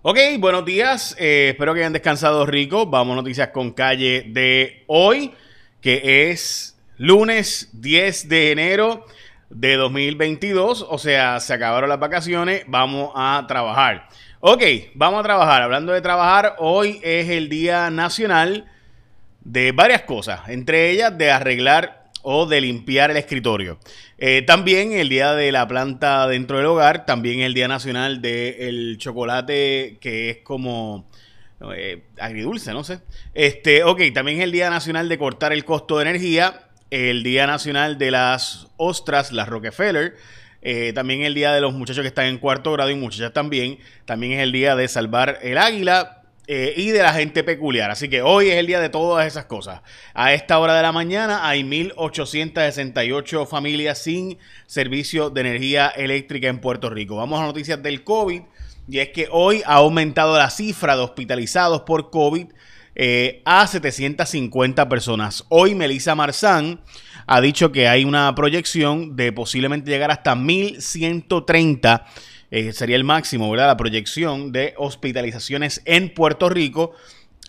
Ok, buenos días. Eh, espero que hayan descansado rico. Vamos noticias con calle de hoy, que es lunes 10 de enero de 2022. O sea, se acabaron las vacaciones. Vamos a trabajar. Ok, vamos a trabajar. Hablando de trabajar, hoy es el Día Nacional de varias cosas. Entre ellas de arreglar o de limpiar el escritorio. Eh, también el día de la planta dentro del hogar, también el día nacional del chocolate que es como eh, agridulce, no sé. Este, ok, también es el día nacional de cortar el costo de energía, el día nacional de las ostras, las Rockefeller. Eh, también el día de los muchachos que están en cuarto grado y muchachas también. También es el día de salvar el águila. Eh, y de la gente peculiar. Así que hoy es el día de todas esas cosas. A esta hora de la mañana hay 1.868 familias sin servicio de energía eléctrica en Puerto Rico. Vamos a noticias del COVID. Y es que hoy ha aumentado la cifra de hospitalizados por COVID eh, a 750 personas. Hoy Melissa Marzán ha dicho que hay una proyección de posiblemente llegar hasta 1.130 eh, sería el máximo, ¿verdad? La proyección de hospitalizaciones en Puerto Rico.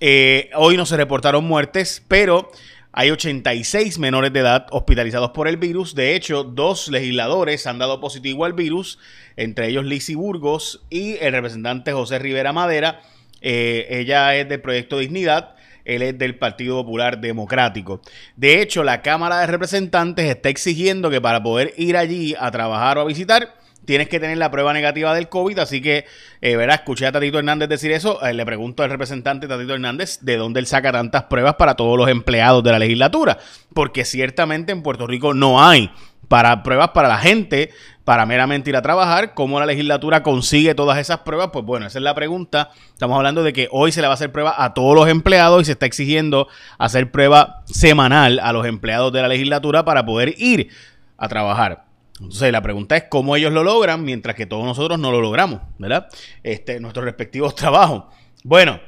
Eh, hoy no se reportaron muertes, pero hay 86 menores de edad hospitalizados por el virus. De hecho, dos legisladores han dado positivo al virus, entre ellos Lizzie Burgos y el representante José Rivera Madera. Eh, ella es del Proyecto Dignidad. Él es del Partido Popular Democrático. De hecho, la Cámara de Representantes está exigiendo que para poder ir allí a trabajar o a visitar, tienes que tener la prueba negativa del COVID, así que, eh, escuché a Tatito Hernández decir eso, eh, le pregunto al representante Tatito Hernández de dónde él saca tantas pruebas para todos los empleados de la legislatura, porque ciertamente en Puerto Rico no hay para pruebas para la gente, para meramente ir a trabajar, ¿cómo la legislatura consigue todas esas pruebas? Pues bueno, esa es la pregunta. Estamos hablando de que hoy se le va a hacer prueba a todos los empleados y se está exigiendo hacer prueba semanal a los empleados de la legislatura para poder ir a trabajar. Entonces la pregunta es cómo ellos lo logran mientras que todos nosotros no lo logramos, ¿verdad? Este, nuestros respectivos trabajos. Bueno,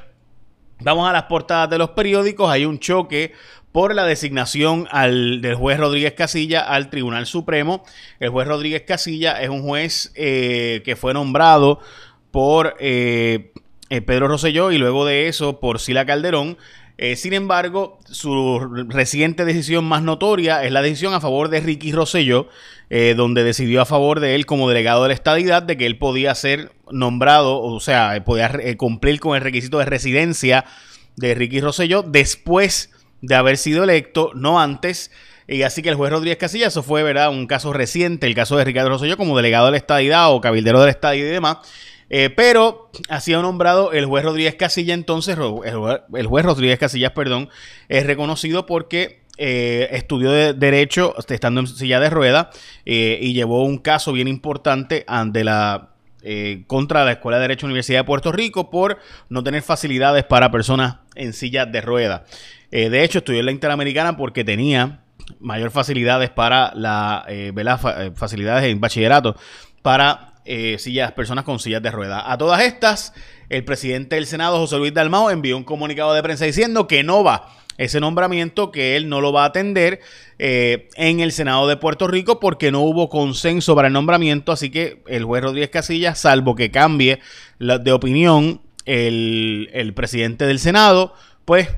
vamos a las portadas de los periódicos. Hay un choque por la designación al, del juez Rodríguez Casilla al Tribunal Supremo. El juez Rodríguez Casilla es un juez eh, que fue nombrado por eh, eh, Pedro Rosselló y luego de eso por Sila Calderón. Eh, sin embargo, su reciente decisión más notoria es la decisión a favor de Ricky Rosselló, eh, donde decidió a favor de él como delegado de la estadidad, de que él podía ser nombrado, o sea, podía eh, cumplir con el requisito de residencia de Ricky Rosselló después de haber sido electo, no antes. Y así que el juez Rodríguez Casilla, eso fue, ¿verdad? Un caso reciente, el caso de Ricardo Rosselló como delegado de la estadidad o cabildero de la estadidad y demás. Eh, pero ha sido nombrado el juez Rodríguez Casilla, entonces, el juez, Rodríguez Casillas, perdón, es reconocido porque eh, estudió de Derecho estando en silla de rueda eh, y llevó un caso bien importante ante la contra la Escuela de Derecho Universidad de Puerto Rico por no tener facilidades para personas en silla de rueda. de hecho, estudió en la Interamericana porque tenía mayor facilidades para la facilidades en bachillerato para eh, sillas, personas con sillas de rueda. A todas estas, el presidente del Senado, José Luis Dalmao, envió un comunicado de prensa diciendo que no va ese nombramiento, que él no lo va a atender eh, en el Senado de Puerto Rico porque no hubo consenso para el nombramiento, así que el juez Rodríguez Casillas, salvo que cambie de opinión el, el presidente del Senado, pues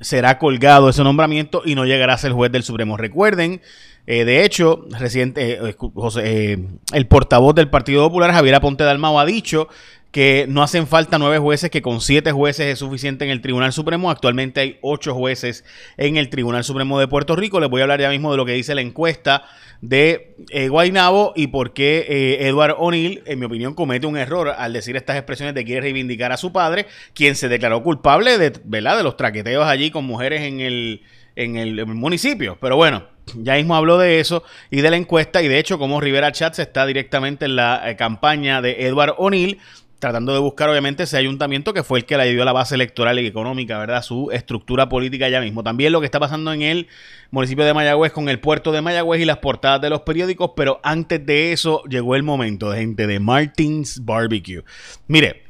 será colgado ese nombramiento y no llegará a ser juez del Supremo. Recuerden eh, de hecho, reciente, eh, eh, el portavoz del Partido Popular, Javier Aponte Dalmao, ha dicho que no hacen falta nueve jueces, que con siete jueces es suficiente en el Tribunal Supremo. Actualmente hay ocho jueces en el Tribunal Supremo de Puerto Rico. Les voy a hablar ya mismo de lo que dice la encuesta de Guainabo y por qué Edward O'Neill, en mi opinión, comete un error al decir estas expresiones de quiere reivindicar a su padre, quien se declaró culpable de, ¿verdad? de los traqueteos allí con mujeres en el, en el municipio. Pero bueno, ya mismo habló de eso y de la encuesta y de hecho como Rivera Chats está directamente en la eh, campaña de Edward O'Neill tratando de buscar obviamente ese ayuntamiento que fue el que le dio la base electoral y económica, ¿verdad? Su estructura política ya mismo. También lo que está pasando en el municipio de Mayagüez con el puerto de Mayagüez y las portadas de los periódicos, pero antes de eso llegó el momento, gente, de Martins Barbecue. Mire,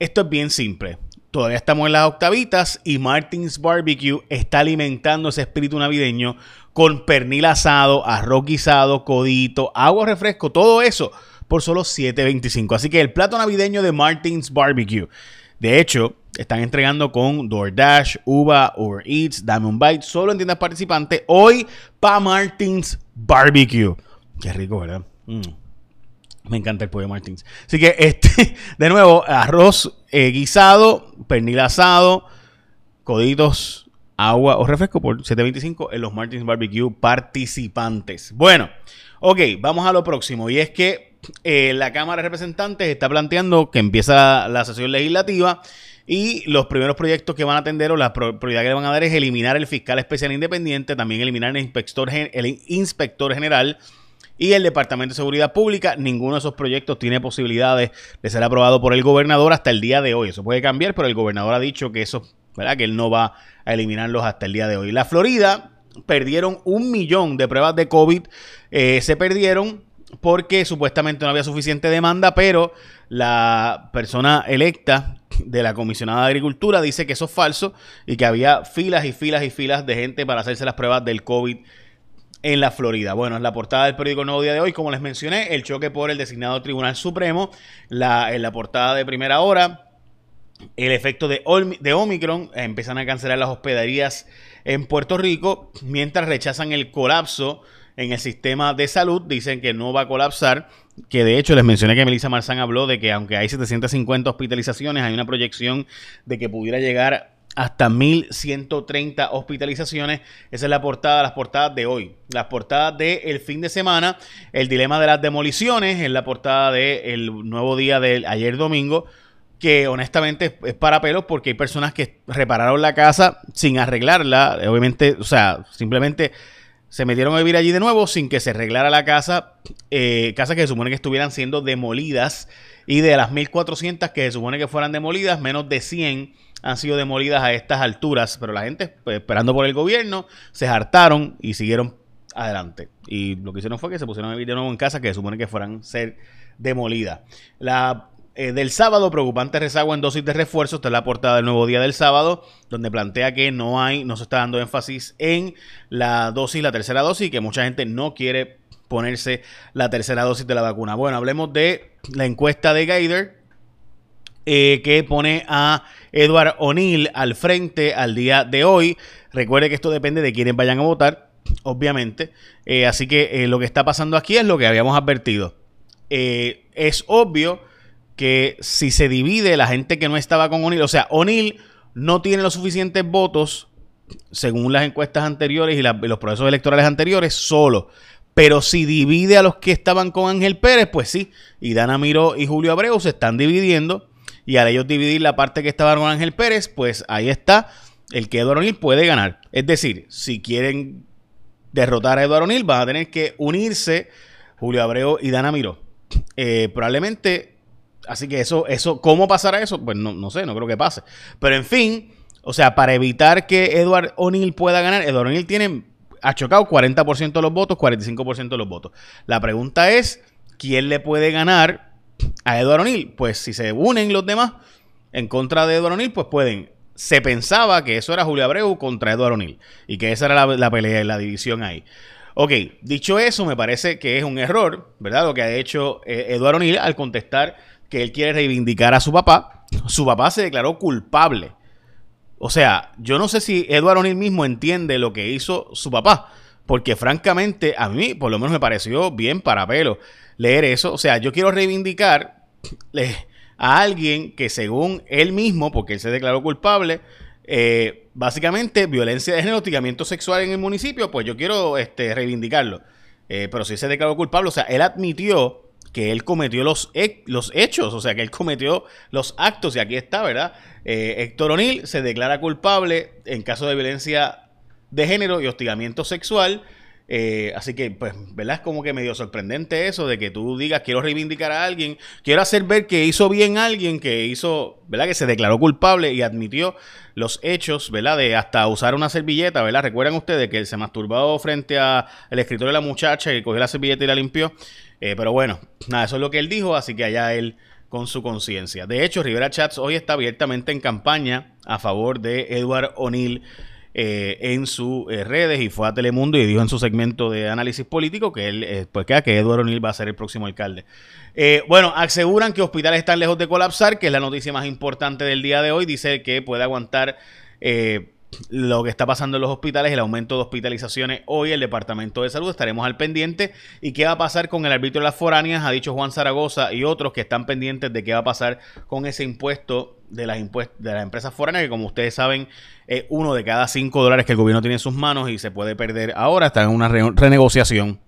esto es bien simple. Todavía estamos en las octavitas y Martins Barbecue está alimentando ese espíritu navideño con pernil asado, arroz guisado, codito, agua, refresco, todo eso por solo $7.25. Así que el plato navideño de Martins Barbecue. De hecho, están entregando con DoorDash, Uber, Uber Eats, Diamond Bite, solo en tiendas participantes. Hoy para Martins Barbecue. Qué rico, ¿verdad? Mm. Me encanta el pollo Martins. Así que, este, de nuevo, arroz eh, guisado, pernil asado, coditos, agua o refresco por 7.25 en los Martins Barbecue participantes. Bueno, ok, vamos a lo próximo. Y es que eh, la Cámara de Representantes está planteando que empieza la sesión legislativa y los primeros proyectos que van a atender o la prioridad que le van a dar es eliminar el fiscal especial independiente, también eliminar el inspector, el inspector general y el Departamento de Seguridad Pública. Ninguno de esos proyectos tiene posibilidades de ser aprobado por el gobernador hasta el día de hoy. Eso puede cambiar, pero el gobernador ha dicho que eso, ¿verdad? Que él no va a eliminarlos hasta el día de hoy. La Florida perdieron un millón de pruebas de COVID. Eh, se perdieron porque supuestamente no había suficiente demanda, pero la persona electa de la comisionada de Agricultura dice que eso es falso y que había filas y filas y filas de gente para hacerse las pruebas del COVID en la Florida. Bueno, en la portada del periódico Nuevo Día de hoy, como les mencioné, el choque por el designado Tribunal Supremo, la, en la portada de primera hora, el efecto de, Omicron, empiezan a cancelar las hospederías en Puerto Rico, mientras rechazan el colapso en el sistema de salud, dicen que no va a colapsar, que de hecho les mencioné que Melissa Marzán habló de que aunque hay 750 hospitalizaciones, hay una proyección de que pudiera llegar hasta 1130 hospitalizaciones. Esa es la portada, las portadas de hoy. Las portadas del el fin de semana, el dilema de las demoliciones, es la portada del nuevo día de ayer domingo, que honestamente es para pelos porque hay personas que repararon la casa sin arreglarla. Obviamente, o sea, simplemente se metieron a vivir allí de nuevo sin que se arreglara la casa, eh, casas que se supone que estuvieran siendo demolidas y de las 1400 que se supone que fueran demolidas, menos de 100 han sido demolidas a estas alturas, pero la gente pues, esperando por el gobierno se hartaron y siguieron adelante. Y lo que hicieron fue que se pusieron a vivir nuevo en casas que se supone que fueran ser demolidas. La eh, del sábado, preocupante rezago en dosis de refuerzo. Esta es la portada del nuevo día del sábado, donde plantea que no hay, no se está dando énfasis en la dosis, la tercera dosis, y que mucha gente no quiere ponerse la tercera dosis de la vacuna. Bueno, hablemos de la encuesta de Gator, eh, que pone a Edward O'Neill al frente al día de hoy. Recuerde que esto depende de quiénes vayan a votar, obviamente. Eh, así que lo que está pasando aquí es lo que habíamos advertido. es obvio que si se divide la gente que no estaba con O'Neill, o sea, O'Neill no tiene los suficientes votos, según las encuestas anteriores y, los procesos electorales anteriores, solo. Pero si divide a los que estaban con Ángel Pérez, pues sí. Y Dana Miró y Julio Abreu se están dividiendo. Y al ellos dividir la parte que estaba con Ángel Pérez, pues ahí está. El que Eduardo O'Neill puede ganar. Es decir, si quieren derrotar a Eduardo O'Neill, van a tener que unirse Julio Abreu y Dana Miró. Eh, probablemente Así que eso, eso, ¿cómo pasará eso? Pues no, no sé, no creo que pase. Pero en fin, o sea, para evitar que Edward O'Neill pueda ganar, Edward O'Neill tiene, ha chocado 40% de los votos, 45% de los votos. La pregunta es, ¿quién le puede ganar a Edward O'Neill? Pues si se unen los demás en contra de Edward O'Neill, pues pueden. Se pensaba que eso era Julio Abreu contra Edward O'Neill y que esa era la, pelea, la división ahí. Ok, dicho eso, me parece que es un error, ¿verdad? Lo que ha hecho eh, Eduardo O'Neill al contestar que él quiere reivindicar a su papá. Su papá se declaró culpable. O sea, yo no sé si Eduardo O'Neill mismo entiende lo que hizo su papá. Porque francamente, a mí por lo menos me pareció bien para pelo leer eso. O sea, yo quiero reivindicar a alguien que según él mismo, porque él se declaró culpable, eh, básicamente violencia de género, hostigamiento sexual en el municipio, pues yo quiero este, reivindicarlo. Eh, pero si se declaró culpable, o sea, él admitió que él cometió los, los hechos, o sea, que él cometió los actos, y aquí está, ¿verdad? Eh, Héctor O'Neill se declara culpable en caso de violencia de género y hostigamiento sexual. Eh, así que, pues, ¿verdad? Es como que medio sorprendente eso de que tú digas, quiero reivindicar a alguien, quiero hacer ver que hizo bien alguien, que hizo, ¿verdad? Que se declaró culpable y admitió los hechos, ¿verdad? De hasta usar una servilleta, ¿verdad? Recuerdan ustedes que se masturbó frente al escritorio de la muchacha y cogió la servilleta y la limpió. Eh, pero bueno, nada, eso es lo que él dijo, así que allá él con su conciencia. De hecho, Rivera Chats hoy está abiertamente en campaña a favor de Edward O'Neill eh, en sus eh, redes y fue a Telemundo y dijo en su segmento de análisis político que él, pues queda que Eduardo O'Neill va a ser el próximo alcalde. bueno, aseguran que hospitales están lejos de colapsar, que es la noticia más importante del día de hoy. Dice que puede aguantar lo que está pasando en los hospitales, el aumento de hospitalizaciones hoy, el Departamento de Salud, estaremos al pendiente. ¿Y qué va a pasar con el arbitrio de las foráneas? Ha dicho Juan Zaragoza y otros que están pendientes de qué va a pasar con ese impuesto de las, empresas foráneas, que como ustedes saben, es uno de cada cinco dólares que el gobierno tiene en sus manos y se puede perder ahora. Está en una renegociación.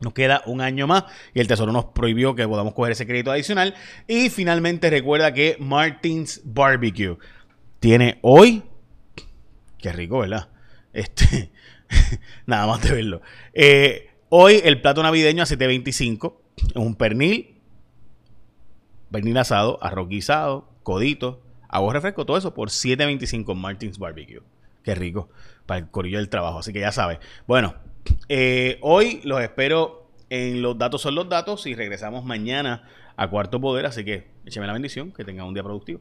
Nos queda un año más y el Tesoro nos prohibió que podamos coger ese crédito adicional. Y finalmente recuerda que Martins Barbecue tiene hoy Qué rico, ¿verdad? Este, nada más de verlo. Eh, hoy el plato navideño a 7.25 es un pernil, pernil asado, arroz guisado, codito, agua refresco, todo eso por 7.25 Martins Barbecue. Qué rico para el corillo del trabajo, así que ya sabes. Bueno, eh, hoy los espero en Los Datos son los Datos y regresamos mañana a Cuarto Poder, así que écheme la bendición, que tengan un día productivo.